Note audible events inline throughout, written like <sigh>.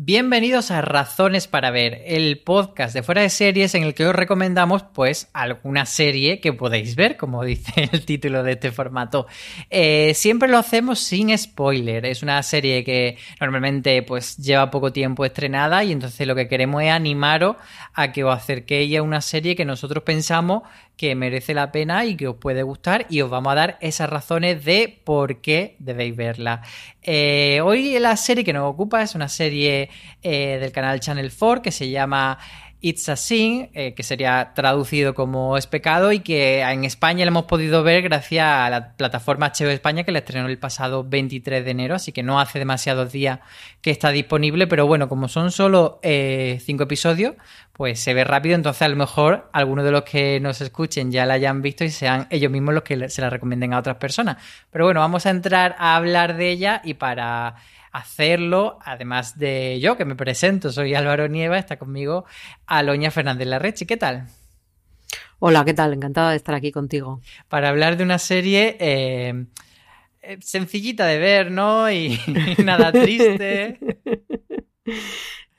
Bienvenidos a Razones para Ver, el podcast de fuera de series en el que os recomendamos pues alguna serie que podéis ver, como <laughs> dice el título de este formato. Eh, siempre lo hacemos sin spoiler, es una serie que normalmente pues lleva poco tiempo estrenada y entonces lo que queremos es animaros a que os acerquéis a una serie que nosotros pensamos que merece la pena y que os puede gustar y os vamos a dar esas razones de por qué debéis verla. Eh, hoy la serie que nos ocupa es una serie eh, del canal Channel 4 que se llama It's a Sin, eh, que sería traducido como Es pecado y que en España lo hemos podido ver gracias a la plataforma HBO España que la estrenó el pasado 23 de enero, así que no hace demasiados días que está disponible, pero bueno, como son solo eh, cinco episodios, pues se ve rápido, entonces a lo mejor algunos de los que nos escuchen ya la hayan visto y sean ellos mismos los que se la recomienden a otras personas. Pero bueno, vamos a entrar a hablar de ella y para hacerlo, además de yo que me presento, soy Álvaro Nieva, está conmigo Aloña Fernández Larrechi. ¿Qué tal? Hola, ¿qué tal? Encantada de estar aquí contigo. Para hablar de una serie eh, eh, sencillita de ver, ¿no? Y, nada <laughs> triste.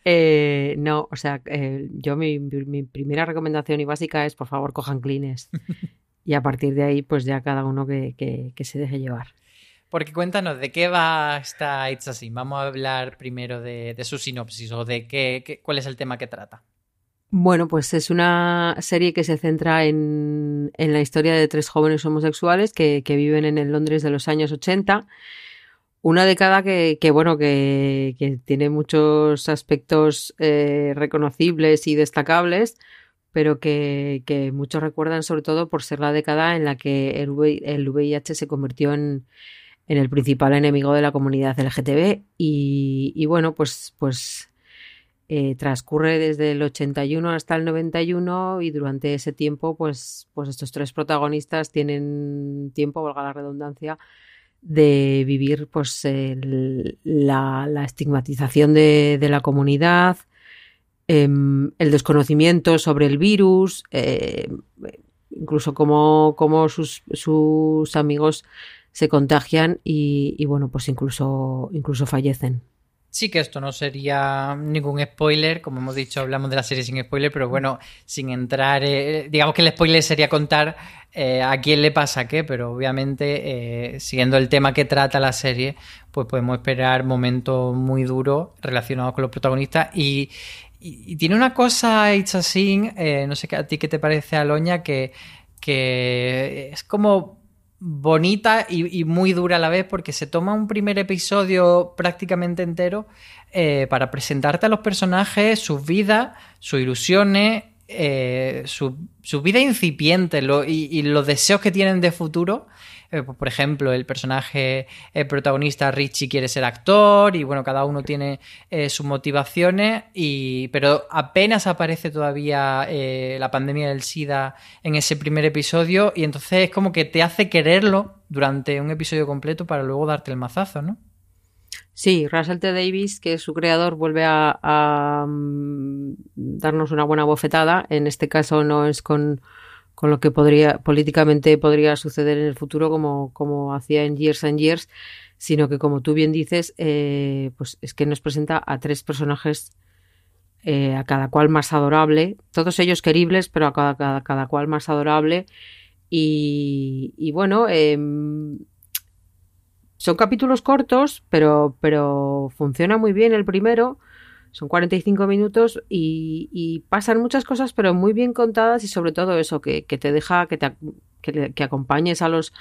Eh, no, o sea, yo mi, primera recomendación y básica es por favor cojan clines. <laughs> y a partir de ahí, pues ya cada uno que se deje llevar. Porque cuéntanos, ¿de qué va esta It's Así? Vamos a hablar primero de, su sinopsis o de qué, cuál es el tema que trata. Bueno, pues es una serie que se centra en, la historia de tres jóvenes homosexuales que, viven en el Londres de los años 80. Una década que, bueno, que, tiene muchos aspectos eh, reconocibles y destacables, pero que, muchos recuerdan sobre todo por ser la década en la que el VIH se convirtió en, en el principal enemigo de la comunidad LGTB y, y bueno, pues, pues eh, transcurre desde el 81 hasta el 91 y durante ese tiempo pues, pues estos tres protagonistas tienen tiempo, valga la redundancia, de vivir pues la, la, estigmatización de, de la comunidad, em, el desconocimiento sobre el virus, eh, incluso cómo, sus, sus amigos se contagian y, bueno, pues incluso, incluso fallecen. Sí que esto no sería ningún spoiler, como hemos dicho, hablamos de la serie sin spoiler, pero bueno, sin entrar, eh, digamos que el spoiler sería contar eh, a quién le pasa qué, pero obviamente eh, siguiendo el tema que trata la serie, pues podemos esperar momentos muy duros relacionados con los protagonistas y, tiene una cosa, It's a no sé a ti qué te parece, Aloña, que, que es como bonita y, muy dura a la vez porque se toma un primer episodio prácticamente entero eh, para presentarte a los personajes, sus vidas, sus ilusiones, eh, su, vida incipiente y, los deseos que tienen de futuro. Eh, por ejemplo, el personaje el protagonista Richie quiere ser actor y bueno, cada uno tiene eh, sus motivaciones, y, pero apenas aparece todavía la pandemia del SIDA en ese primer episodio y entonces es como que te hace quererlo durante un episodio completo para luego darte el mazazo, ¿no? Sí, Russell T. Davis, que es su creador, vuelve a, mm, darnos una buena bofetada. En este caso no es con, lo que podría políticamente podría suceder en el futuro como, como hacía en Years and Years, sino que como tú bien dices, eh, pues es que nos presenta a tres personajes eh, a cada cual más adorable, todos ellos queribles, pero a cada, cada, cual más adorable. Y, bueno, eh, son capítulos cortos, pero, pero funciona muy bien el primero. Son 45 minutos y, pasan muchas cosas, pero muy bien contadas y sobre todo eso, que, te deja, que, te, que, acompañes a los,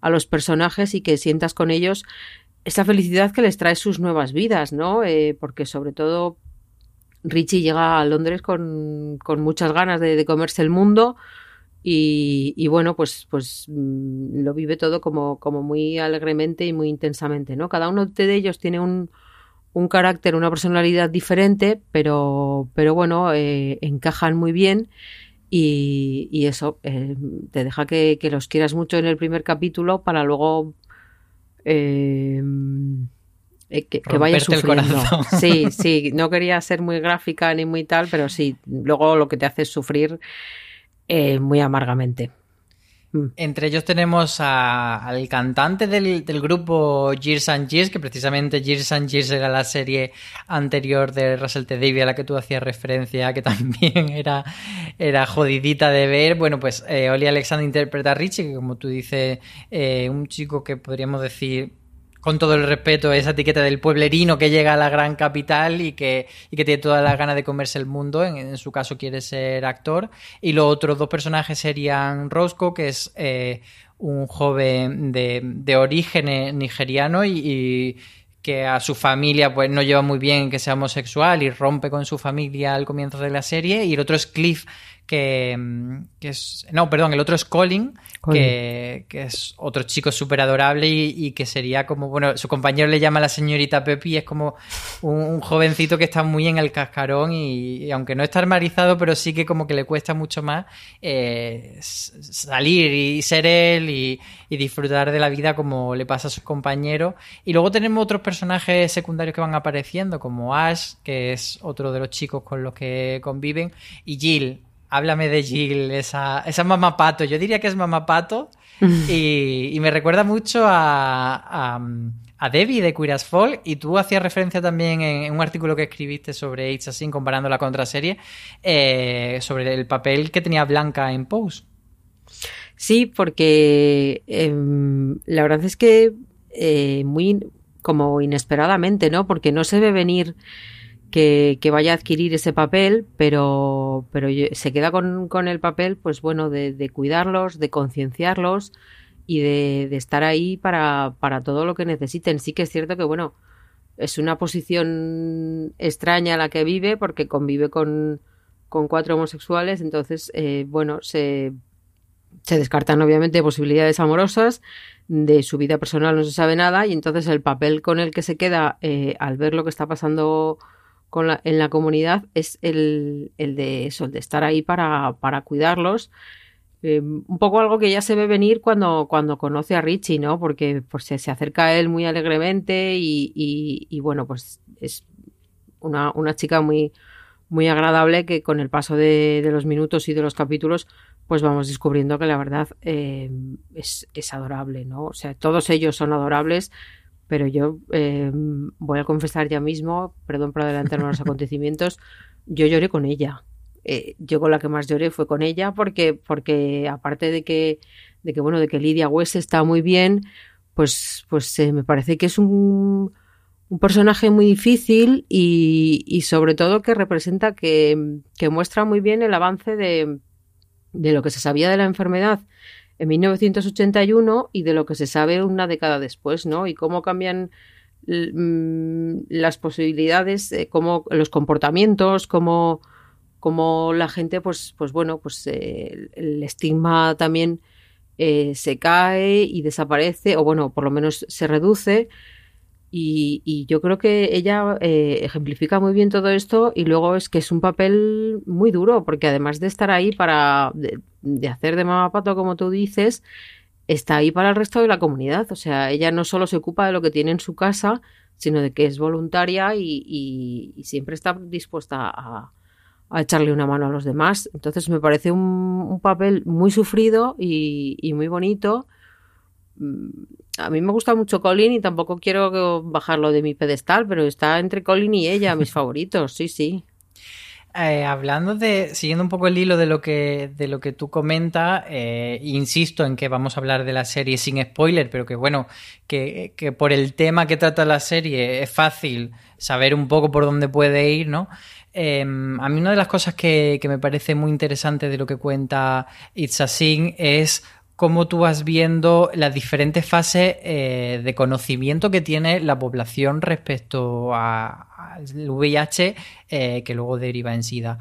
a los personajes y que sientas con ellos esa felicidad que les trae sus nuevas vidas, ¿no? Eh, porque sobre todo Richie llega a Londres con, con muchas ganas de, comerse el mundo, y, bueno, pues, pues mm, lo vive todo como, como muy alegremente y muy intensamente, ¿no? Cada uno de ellos tiene un, un carácter, una personalidad diferente, pero, pero bueno, eh, encajan muy bien y, y eso eh, te deja que, que, los quieras mucho en el primer capítulo para luego eh, que, que vaya sufriendo. Sí, sí, no quería ser muy gráfica ni muy tal, pero sí, luego lo que te hace es sufrir eh, muy amargamente. Mm. Entre ellos tenemos al cantante del, grupo Years and Years, que precisamente Years and Years era la serie anterior de Russell T. Davies a la que tú hacías referencia, que <laughs> también era, era jodidita de ver. Bueno, pues eh, Oli Alexander interpreta a Richie, que como tú dices, eh, un chico que podríamos decir con todo el respeto, esa etiqueta del pueblerino que llega a la gran capital y que, y que tiene todas las ganas de comerse el mundo. En, su caso quiere ser actor. Y los otros dos personajes serían Roscoe, que es eh, un joven de, de origen nigeriano y, que a su familia pues no lleva muy bien que sea homosexual y rompe con su familia al comienzo de la serie. Y el otro es Cliff, que, que es... No, perdón, el otro es Colin, que, es otro chico súper adorable y, que sería como, bueno, su compañero le llama la señorita Pepi, es como un, jovencito que está muy en el cascarón y, aunque no está armarizado, pero sí que como que le cuesta mucho más eh, salir y ser él y, disfrutar de la vida como le pasa a sus compañeros. Y luego tenemos otros personajes secundarios que van apareciendo, como Ash, que es otro de los chicos con los que conviven, y Jill, háblame de Jill, esa, esa mamá pato. Yo diría que es mamá pato <laughs> y, me recuerda mucho a, a, Debbie de Queer Fall y tú hacías referencia también en, un artículo que escribiste sobre It's Así, comparando la contraserie, eh, sobre el papel que tenía Blanca en Pose. Sí, porque em, la verdad es que eh, muy como inesperadamente, ¿no? Porque no se ve venir que, vaya a adquirir ese papel, pero, pero se queda con, el papel, pues bueno, de, cuidarlos, de concienciarlos y de, estar ahí para, para, todo lo que necesiten. Sí que es cierto que, bueno, es una posición extraña la que vive porque convive con, con cuatro homosexuales, entonces, eh, bueno, se, se descartan obviamente posibilidades amorosas, de su vida personal no se sabe nada y entonces el papel con el que se queda eh, al ver lo que está pasando en la comunidad es el, de eso, el de estar ahí para, para cuidarlos. Eh, un poco algo que ya se ve venir cuando, cuando conoce a Richie, ¿no? Porque pues, se, acerca a él muy alegremente y, bueno, pues es una, una, chica muy, muy agradable que con el paso de, los minutos y de los capítulos pues vamos descubriendo que la verdad eh, es, es adorable, ¿no? O sea, todos ellos son adorables, pero yo eh, voy a confesar ya mismo, perdón por adelantarme los <laughs> acontecimientos, yo lloré con ella. Eh, yo con la que más lloré fue con ella porque, porque aparte de que, de que, bueno, de que Lidia West está muy bien, pues, pues eh, me parece que es un, un personaje muy difícil y, y, sobre todo que representa que, que muestra muy bien el avance de, de lo que se sabía de la enfermedad en 1981 y de lo que se sabe una década después, ¿no? Y cómo cambian mm, las posibilidades, cómo los comportamientos, cómo, como la gente, pues, pues bueno, pues eh, el estigma también eh, se cae y desaparece, o bueno, por lo menos se reduce. Y, yo creo que ella eh, ejemplifica muy bien todo esto y luego es que es un papel muy duro, porque además de estar ahí para, de, hacer de mamá pato, como tú dices, está ahí para el resto de la comunidad. O sea, ella no solo se ocupa de lo que tiene en su casa, sino de que es voluntaria y, siempre está dispuesta a, echarle una mano a los demás. Entonces me parece un, papel muy sufrido y muy bonito mm, a mí me gusta mucho Colin y tampoco quiero bajarlo de mi pedestal, pero está entre Colin y ella, mis <laughs> favoritos, sí, sí. Eh, hablando de, siguiendo un poco el hilo de lo que, de lo que tú comentas, eh, insisto en que vamos a hablar de la serie sin spoiler, pero que bueno, que, que, por el tema que trata la serie es fácil saber un poco por dónde puede ir, ¿no? Em, a mí una de las cosas que, me parece muy interesante de lo que cuenta It's es cómo tú vas viendo las diferentes fases eh, de conocimiento que tiene la población respecto al VIH eh, que luego deriva en SIDA.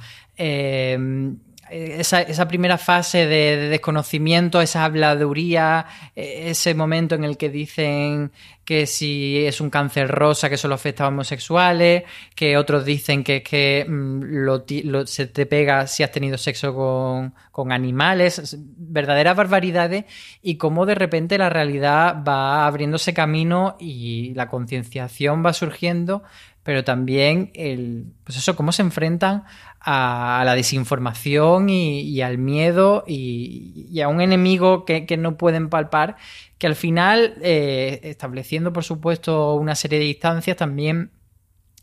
Eh, esa, primera fase de, desconocimiento, esa habladuría, e, ese momento en el que dicen que si es un cáncer rosa que solo afecta a homosexuales, que otros dicen que, que mm, se te pega si has tenido sexo con, con animales, verdaderas barbaridades, y cómo de repente la realidad va abriéndose camino y la concienciación va surgiendo pero también el, pues eso, cómo se enfrentan a, la desinformación y, al miedo y, a un enemigo que, no pueden palpar, que al final, eh, estableciendo por supuesto una serie de distancias, también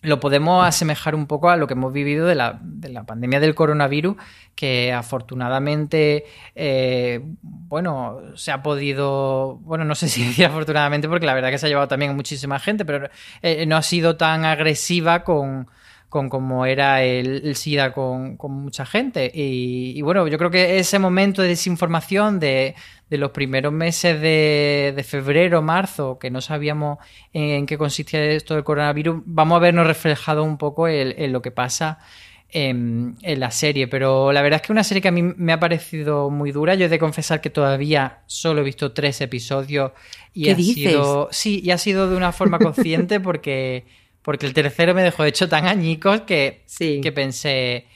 lo podemos asemejar un poco a lo que hemos vivido de la, de la pandemia del coronavirus, que afortunadamente, eh, bueno, se ha podido, bueno, no sé si <laughs> decir afortunadamente, porque la verdad que se ha llevado también a muchísima gente, pero eh, no ha sido tan agresiva con, con como era el, SIDA con, mucha gente. Y, bueno, yo creo que ese momento de desinformación de, los primeros meses de, febrero, marzo, que no sabíamos en, qué consistía esto del coronavirus, vamos a vernos reflejado un poco en, lo que pasa en, la serie. Pero la verdad es que es una serie que a mí me ha parecido muy dura. Yo he de confesar que todavía solo he visto tres episodios y ha sido. Sí, y ha sido de una forma consciente porque porque el tercero me dejó hecho tan añicos que, que pensé,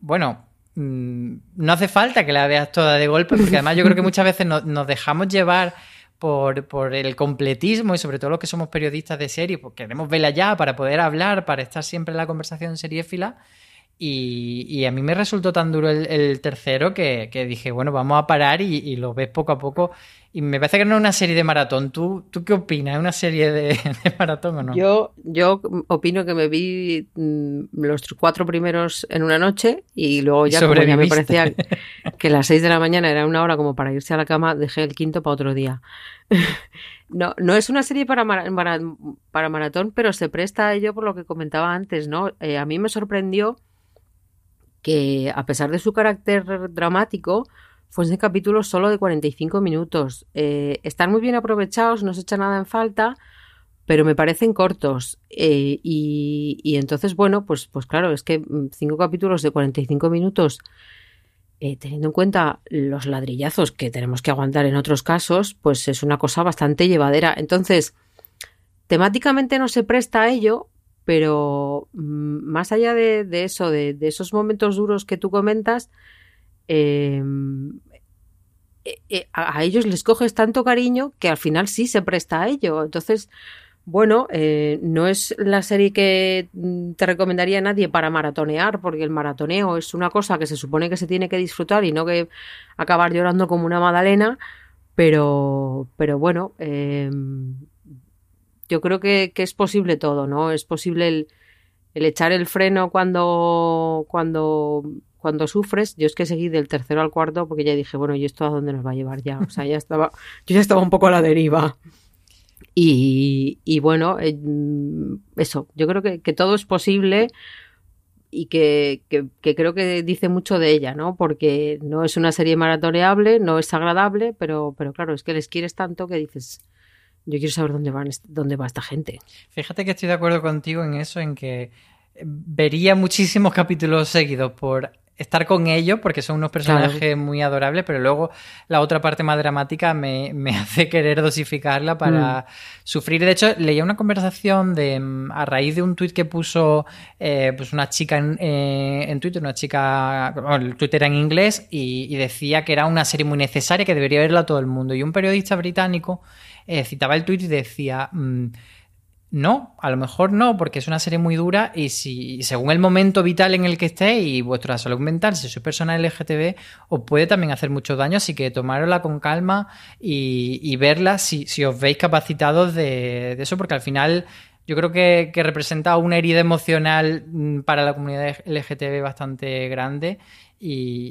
bueno, mm, no hace falta que la veas toda de golpe, porque además yo creo que muchas veces nos, dejamos llevar por, por, el completismo y sobre todo los que somos periodistas de serie, porque queremos verla ya para poder hablar, para estar siempre en la conversación seriéfila. Y, y a mí me resultó tan duro el, tercero que, dije, bueno, vamos a parar y, y, lo ves poco a poco y me parece que no es una serie de maratón. ¿Tú, tú qué opinas? ¿Es una serie de, <laughs> maratón o no? Yo, yo opino que me vi mm, los cuatro primeros en una noche y luego ya, como ya me parecía <laughs> que las seis de la mañana era una hora como para irse a la cama, dejé el quinto para otro día. <laughs> No, no es una serie para, para maratón, pero se presta a ello por lo que comentaba antes, ¿no? Eh, a mí me sorprendió que a pesar de su carácter dramático, fuesen capítulos solo de 45 minutos. Eh, están muy bien aprovechados, no se echa nada en falta, pero me parecen cortos. Eh, y, entonces, bueno, pues, pues claro, es que mm, cinco capítulos de 45 minutos, eh, teniendo en cuenta los ladrillazos que tenemos que aguantar en otros casos, pues es una cosa bastante llevadera. Entonces, temáticamente no se presta a ello, pero mm, más allá de, eso, de, esos momentos duros que tú comentas, Em, eh, eh, a, ellos les coges tanto cariño que al final sí se presta a ello. Entonces, bueno, eh, no es la serie que mm, te recomendaría a nadie para maratonear, porque el maratoneo es una cosa que se supone que se tiene que disfrutar y no que acabar llorando como una magdalena, pero, pero bueno, em, yo creo que, es posible todo, ¿no? Es posible el, el echar el freno cuando, cuando cuando sufres, yo es que seguí del tercero al cuarto porque ya dije, bueno, ¿y esto a dónde nos va a llevar ya? O sea, ya estaba, yo ya estaba un poco a la deriva. Y, y bueno, eh, eso, yo creo que, que, todo es posible y que, que, creo que dice mucho de ella, ¿no? Porque no es una serie maratoneable, no es agradable, pero, pero claro, es que les quieres tanto que dices, yo quiero saber dónde, van, dónde va esta gente. Fíjate que estoy de acuerdo contigo en eso, en que vería muchísimos capítulos seguidos por estar con ellos porque son unos personajes muy adorables, pero luego la otra parte más dramática me, <laughs> hace querer dosificarla para mm. sufrir. De hecho, leía una conversación de mm, a raíz de un tuit que puso eh, pues una chica en, eh, en, Twitter, una chica, bueno, el Twitter era en inglés y, decía que era una serie muy necesaria que debería verla todo el mundo. Y un periodista británico eh, citaba el tuit y decía... Mm, no, a lo mejor no, porque es una serie muy dura y si según el momento vital en el que esté y vuestra salud mental, si sois persona LGTB, os puede también hacer mucho daño, así que tomárosla con calma y, verla si, os veis capacitados de, eso, porque al final yo creo que, que, representa una herida emocional mm, para la comunidad LGTB bastante grande y,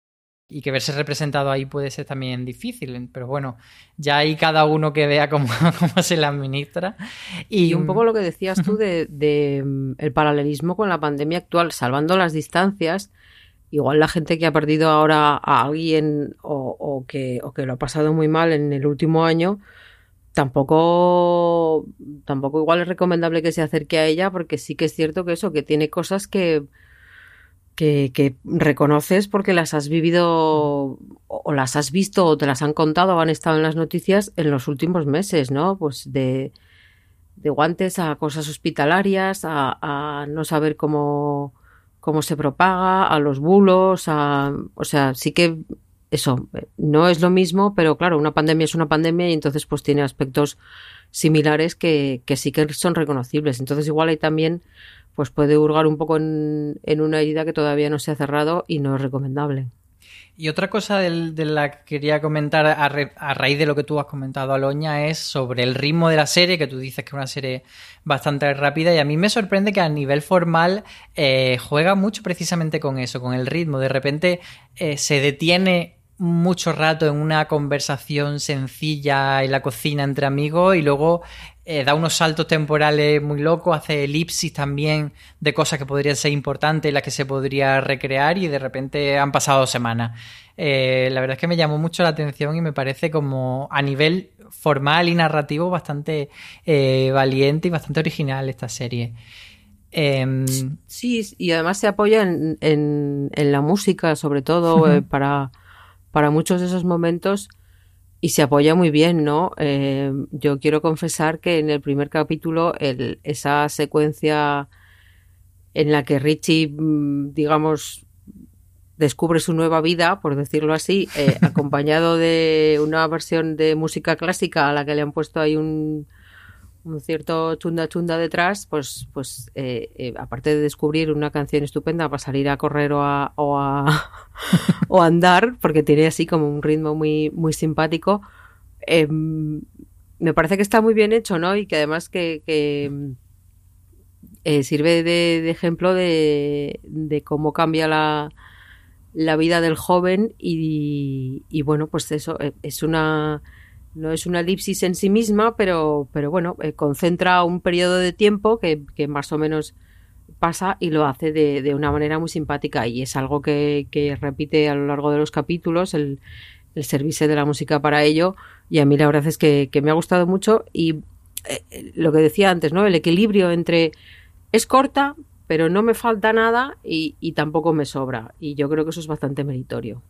y que verse representado ahí puede ser también difícil, pero bueno, ya hay cada uno que vea cómo, <laughs> cómo se le administra. Y, un poco lo que decías tú de, mm, el paralelismo con la pandemia actual, salvando las distancias, igual la gente que ha perdido ahora a alguien o, que, o que lo ha pasado muy mal en el último año, tampoco, tampoco igual es recomendable que se acerque a ella porque sí que es cierto que eso, que tiene cosas que que, reconoces porque las has vivido o las has visto o te las han contado o han estado en las noticias en los últimos meses, ¿no? Pues de, de guantes a cosas hospitalarias, a, no saber cómo, cómo se propaga, a los bulos, a, o sea, sí que eso no es lo mismo, pero claro, una pandemia es una pandemia y entonces pues tiene aspectos similares que, que sí que son reconocibles. Entonces igual hay también pues puede hurgar un poco en, una herida que todavía no se ha cerrado y no es recomendable. Y otra cosa de la que quería comentar a, raíz de lo que tú has comentado, Aloña, es sobre el ritmo de la serie, que tú dices que es una serie bastante rápida y a mí me sorprende que a nivel formal eh, juega mucho precisamente con eso, con el ritmo. De repente eh, se detiene mucho rato en una conversación sencilla en la cocina entre amigos y luego eh, da unos saltos temporales muy locos, hace elipsis también de cosas que podrían ser importantes, las que se podría recrear y de repente han pasado semanas. Eh, la verdad es que me llamó mucho la atención y me parece como a nivel formal y narrativo bastante eh, valiente y bastante original esta serie. Em, sí, y además se apoya en, en, la música, sobre todo, <laughs> para para muchos de esos momentos y se apoya muy bien, ¿no? Eh, yo quiero confesar que en el primer capítulo el, esa secuencia en la que Richie, mm, digamos, descubre su nueva vida, por decirlo así, eh, <laughs> acompañado de una versión de música clásica a la que le han puesto ahí un, un cierto chunda chunda detrás, pues, pues eh, eh, aparte de descubrir una canción estupenda para salir a correr o a, <laughs> o a, andar, porque tiene así como un ritmo muy, muy simpático, em, me parece que está muy bien hecho, ¿no? Y que además que, eh, sirve de, ejemplo de, de, cómo cambia la, la vida del joven y, y bueno, pues eso es una no es una elipsis en sí misma, pero, pero bueno, eh, concentra un periodo de tiempo que, más o menos pasa y lo hace de, una manera muy simpática y es algo que, repite a lo largo de los capítulos, el, el servicio de la música para ello y a mí la verdad es que, me ha gustado mucho y eh, lo que decía antes, ¿no? El equilibrio entre es corta, pero no me falta nada y, y tampoco me sobra y yo creo que eso es bastante meritorio.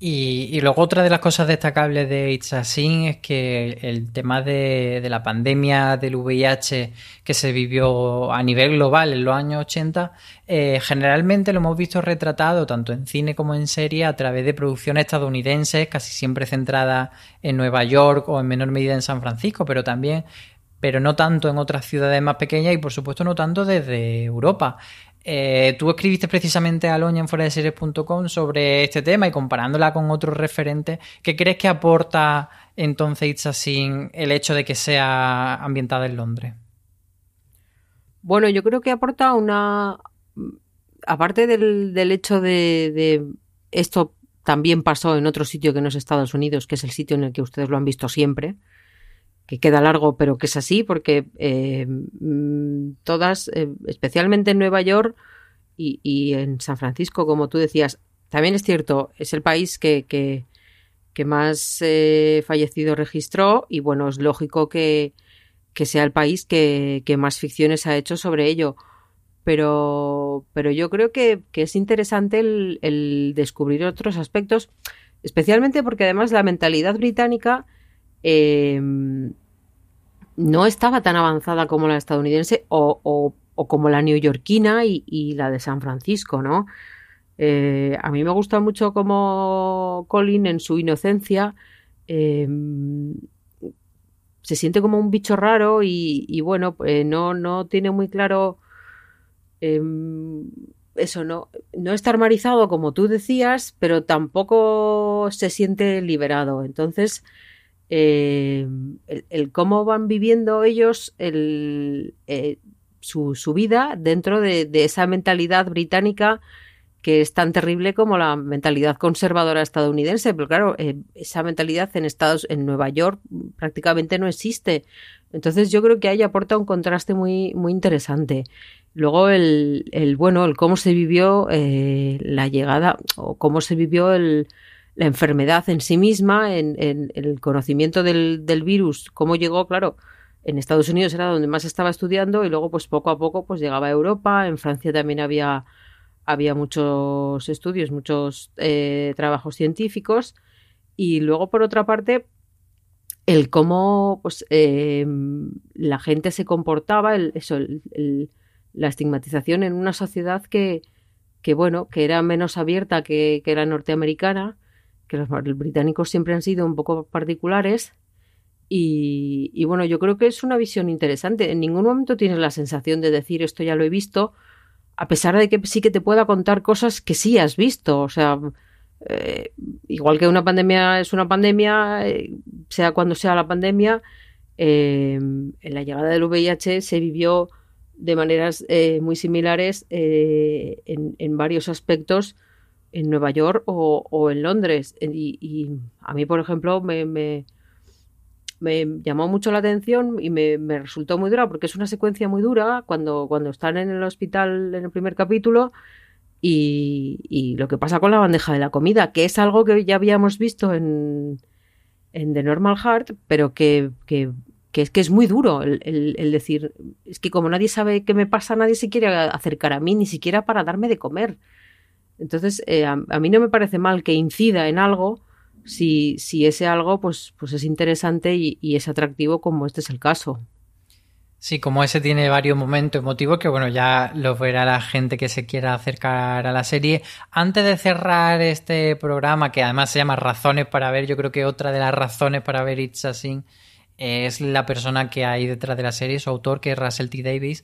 Y, luego otra de las cosas destacables de It's a Sin es que el tema de, la pandemia del VIH que se vivió a nivel global en los años 80, eh, generalmente lo hemos visto retratado tanto en cine como en serie a través de producciones estadounidenses, casi siempre centradas en Nueva York o en menor medida en San Francisco, pero también pero no tanto en otras ciudades más pequeñas y por supuesto no tanto desde Europa. Eh, tú escribiste precisamente a Loña en fuera de series.com sobre este tema y comparándola con otros referentes, ¿qué crees que aporta entonces It's así el hecho de que sea ambientada en Londres? Bueno, yo creo que aporta una. Aparte del, hecho de, de, esto también pasó en otro sitio que no es Estados Unidos, que es el sitio en el que ustedes lo han visto siempre, que queda largo, pero que es así, porque eh, mm, todas, eh, especialmente en Nueva York y, en San Francisco, como tú decías, también es cierto, es el país que, que, que más eh, fallecidos registró y bueno, es lógico que, que sea el país que, que, más ficciones ha hecho sobre ello. Pero, pero yo creo que, que es interesante el, el, descubrir otros aspectos, especialmente porque además la mentalidad británica eh, no estaba tan avanzada como la estadounidense o, como la neoyorquina y, y, la de San Francisco, ¿no? Eh, a mí me gusta mucho como Colin en su inocencia eh, se siente como un bicho raro y, bueno, eh, no, no tiene muy claro eh, eso, no, no está armarizado como tú decías, pero tampoco se siente liberado. Entonces, eh, el, cómo van viviendo ellos el, eh, su, vida dentro de, esa mentalidad británica que es tan terrible como la mentalidad conservadora estadounidense, pero claro, eh, esa mentalidad en Estados, en Nueva York prácticamente no existe. Entonces yo creo que ahí aporta un contraste muy, muy interesante. Luego el, el bueno, el cómo se vivió la llegada o cómo se vivió el, la enfermedad en sí misma, en, en, el conocimiento del, del, virus, cómo llegó, claro, en Estados Unidos era donde más estaba estudiando y luego pues poco a poco pues llegaba a Europa, en Francia también había había muchos estudios, muchos eh, trabajos científicos. Y luego por otra parte el cómo pues eh, la gente se comportaba, el, eso, el, el, la estigmatización en una sociedad que, que bueno, que era menos abierta que, que la norteamericana, que los, británicos siempre han sido un poco particulares. Y, bueno, yo creo que es una visión interesante. En ningún momento tienes la sensación de decir esto ya lo he visto, a pesar de que sí que te pueda contar cosas que sí has visto. O sea, eh, igual que una pandemia es una pandemia, eh, sea cuando sea la pandemia, eh, en la llegada del VIH se vivió de maneras muy similares en, varios aspectos en Nueva York o, en Londres. Y, a mí, por ejemplo, me, me, llamó mucho la atención y me, resultó muy dura porque es una secuencia muy dura cuando, cuando están en el hospital en el primer capítulo y, lo que pasa con la bandeja de la comida, que es algo que ya habíamos visto en, en The Normal Heart, pero que, que es que es muy duro el, el, el, decir, es que como nadie sabe qué me pasa, nadie se quiere acercar a mí, ni siquiera para darme de comer. Entonces, eh, a, mí no me parece mal que incida en algo si, si ese algo pues, pues es interesante y, es atractivo como este es el caso. Sí, como ese tiene varios momentos emotivos que, bueno, ya lo verá la gente que se quiera acercar a la serie. Antes de cerrar este programa, que además se llama Razones para ver, yo creo que otra de las razones para ver It's a Sin es la persona que hay detrás de la serie, su autor, que es Russell T. Davis,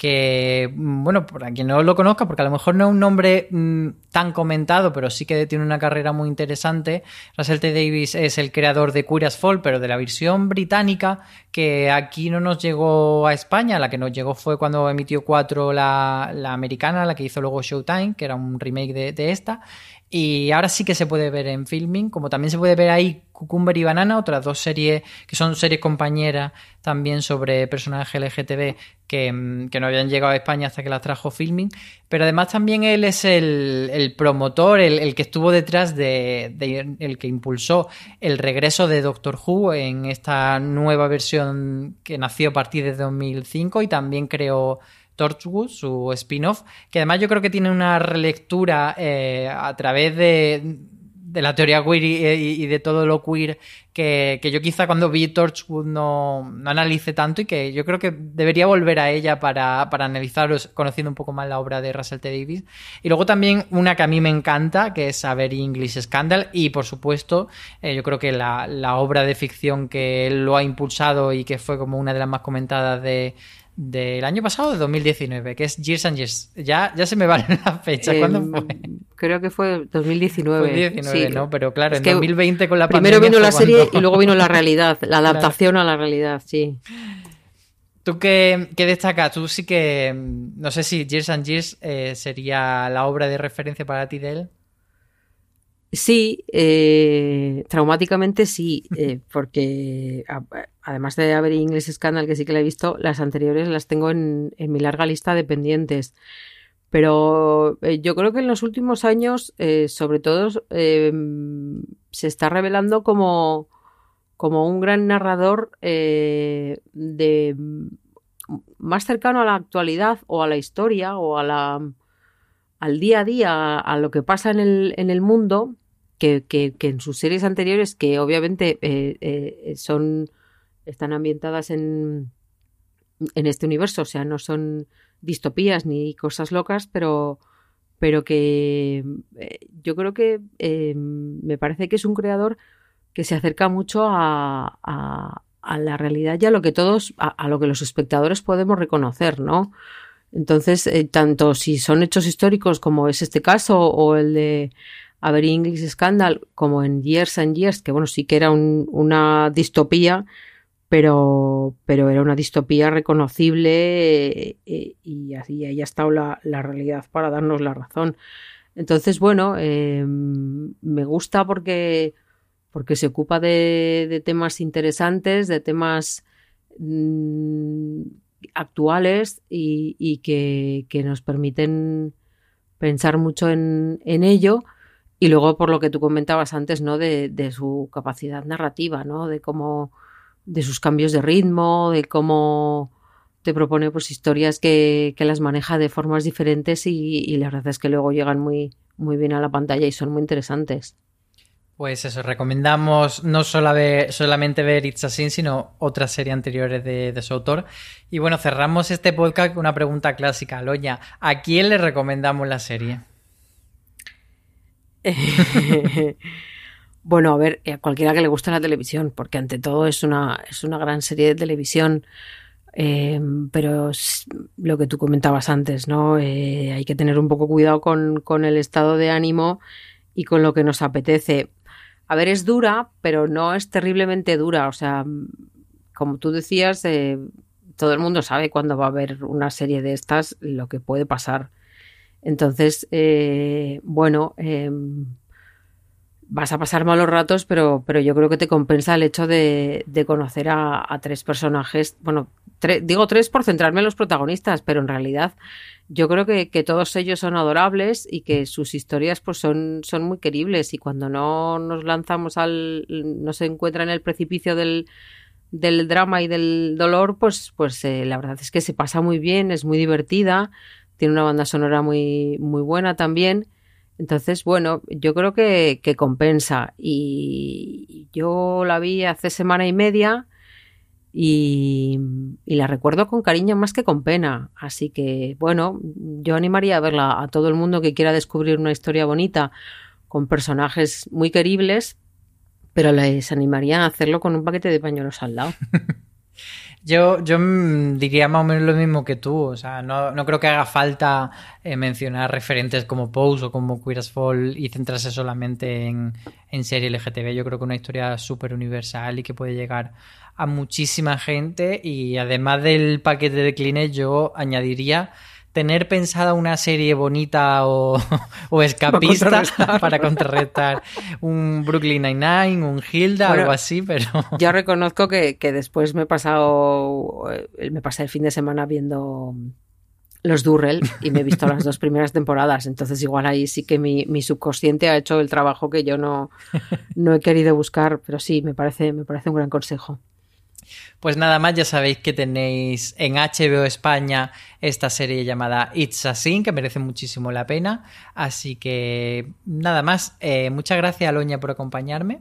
que, bueno, para quien no lo conozca, porque a lo mejor no es un nombre mmm, tan comentado, pero sí que tiene una carrera muy interesante. Russell T. Davis es el creador de Curious Fall, pero de la versión británica, que aquí no nos llegó a España, la que nos llegó fue cuando emitió 4 la, la americana, la que hizo luego Showtime, que era un remake de esta. Y ahora sí que se puede ver en filming, como también se puede ver ahí Cucumber y Banana, otras dos series que son series compañeras también sobre personajes LGTB que, que, no habían llegado a España hasta que las trajo filming. Pero además también él es el, el promotor, el, el, que estuvo detrás de, de, el que impulsó el regreso de Doctor Who en esta nueva versión que nació a partir de 2005 y también creó Torchwood, su spin-off, que además yo creo que tiene una relectura eh, a través de, la teoría queer y, de todo lo queer que, yo quizá cuando vi Torchwood no, analice tanto y que yo creo que debería volver a ella para, para analizar, conociendo un poco más la obra de Russell T. Davis. Y luego también una que a mí me encanta, que es A Very English Scandal, y por supuesto, eh, yo creo que la, la obra de ficción que él lo ha impulsado y que fue como una de las más comentadas de, del año pasado, de 2019, que es Years and Years. Ya, ya se me va <laughs> la fecha. ¿Cuándo Em, fue? Creo que fue 2019. Fue 19, sí. ¿no? Pero claro, Es en que 2020 con la Primero pandemia vino la serie cuando- y luego vino la <laughs> realidad, la adaptación a la realidad, sí. ¿Tú qué, qué destacas? Tú sí que. mm, No sé si Years and Years eh, sería la obra de referencia para ti de él. Sí, eh, traumáticamente sí, eh, <laughs> porque además de haber English Scandal, que sí que la he visto, las anteriores las tengo en, mi larga lista de pendientes. Pero eh, yo creo que en los últimos años, sobre todo, se está revelando como, como un gran narrador de más cercano a la actualidad o a la historia o a la al día a día, a lo que pasa en el, en el mundo, que, que, en sus series anteriores, que obviamente eh, eh, son están ambientadas en, en este universo, o sea, no son distopías ni cosas locas, pero, pero que eh, yo creo que me parece que es un creador que se acerca mucho a, a, la realidad y a lo que todos, a, lo que los espectadores podemos reconocer, ¿no? Entonces, eh, tanto si son hechos históricos como es este caso o el de Avery English Scandal, como en Years and Years, que bueno, sí que era una distopía, pero, pero era una distopía reconocible eh, y así ahí ha estado la, realidad para darnos la razón. Entonces, bueno, em, me gusta porque, porque se ocupa de, temas interesantes, de temas mm, actuales y, que, nos permiten pensar mucho en, ello. Y luego, por lo que tú comentabas antes, ¿no? De, su capacidad narrativa, ¿no? De cómo, de sus cambios de ritmo, de cómo te propone pues historias que, las maneja de formas diferentes y, y, la verdad es que luego llegan muy, muy bien a la pantalla y son muy interesantes. Pues eso, recomendamos no solo solamente ver It's a Sin, sino otras series anteriores de, su autor. Y bueno, cerramos este podcast con una pregunta clásica. Loña, ¿a quién le recomendamos la serie? <laughs> bueno, a ver, a cualquiera que le guste la televisión, porque ante todo es una, es una gran serie de televisión. Em, pero lo que tú comentabas antes, ¿no? Eh, hay que tener un poco cuidado con, con el estado de ánimo y con lo que nos apetece. A ver, es dura, pero no es terriblemente dura. O sea, como tú decías, eh, todo el mundo sabe cuando va a haber una serie de estas lo que puede pasar. Entonces, eh, bueno, em, vas a pasar malos ratos, pero, pero yo creo que te compensa el hecho de, conocer a, tres personajes. Bueno, digo tres por centrarme en los protagonistas, pero en realidad yo creo que, todos ellos son adorables y que sus historias pues son, son muy queribles y cuando no nos lanzamos al no se encuentra en el precipicio del, del drama y del dolor pues pues eh, la verdad es que se pasa muy bien es muy divertida tiene una banda sonora muy muy buena también entonces bueno yo creo que, que compensa y yo la vi hace semana y media y, la recuerdo con cariño más que con pena. Así que, bueno, yo animaría a verla a todo el mundo que quiera descubrir una historia bonita con personajes muy queribles, pero les animaría a hacerlo con un paquete de pañuelos al lado. <laughs> Yo, yo diría más o menos lo mismo que tú. O sea, no, no creo que haga falta eh, mencionar referentes como Pose o como Queer as Fall y centrarse solamente en, en serie LGTB. Yo creo que una historia súper universal y que puede llegar a muchísima gente. Y además del paquete de Kleenex, yo añadiría tener pensada una serie bonita o, <laughs> escapista para contrarrestar, un Brooklyn Nine-Nine, un Hilda, algo así, pero... Yo reconozco que, después me he pasado, eh, me pasé el fin de semana viendo los Durrell y me he visto las dos primeras temporadas, entonces igual ahí sí que mi, mi, subconsciente ha hecho el trabajo que yo no, no he querido buscar, pero sí, me parece, me parece un gran consejo. Pues nada más, ya sabéis que tenéis en HBO España esta serie llamada It's a Sin, que merece muchísimo la pena. Así que nada más, eh, muchas gracias Aloña por acompañarme.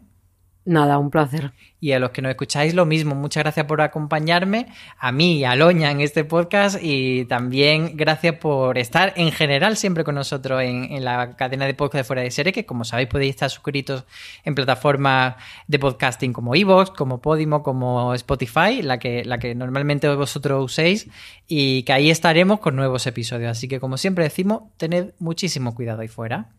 Nada, un placer. Y a los que nos escucháis lo mismo, muchas gracias por acompañarme, a mí y a Loña en este podcast y también gracias por estar en general siempre con nosotros en, la cadena de podcast de Fuera de Serie, que como sabéis podéis estar suscritos en plataformas de podcasting como Evox, como Podimo, como Spotify, la que, la que normalmente vosotros uséis y que ahí estaremos con nuevos episodios. Así que como siempre decimos, tened muchísimo cuidado ahí fuera.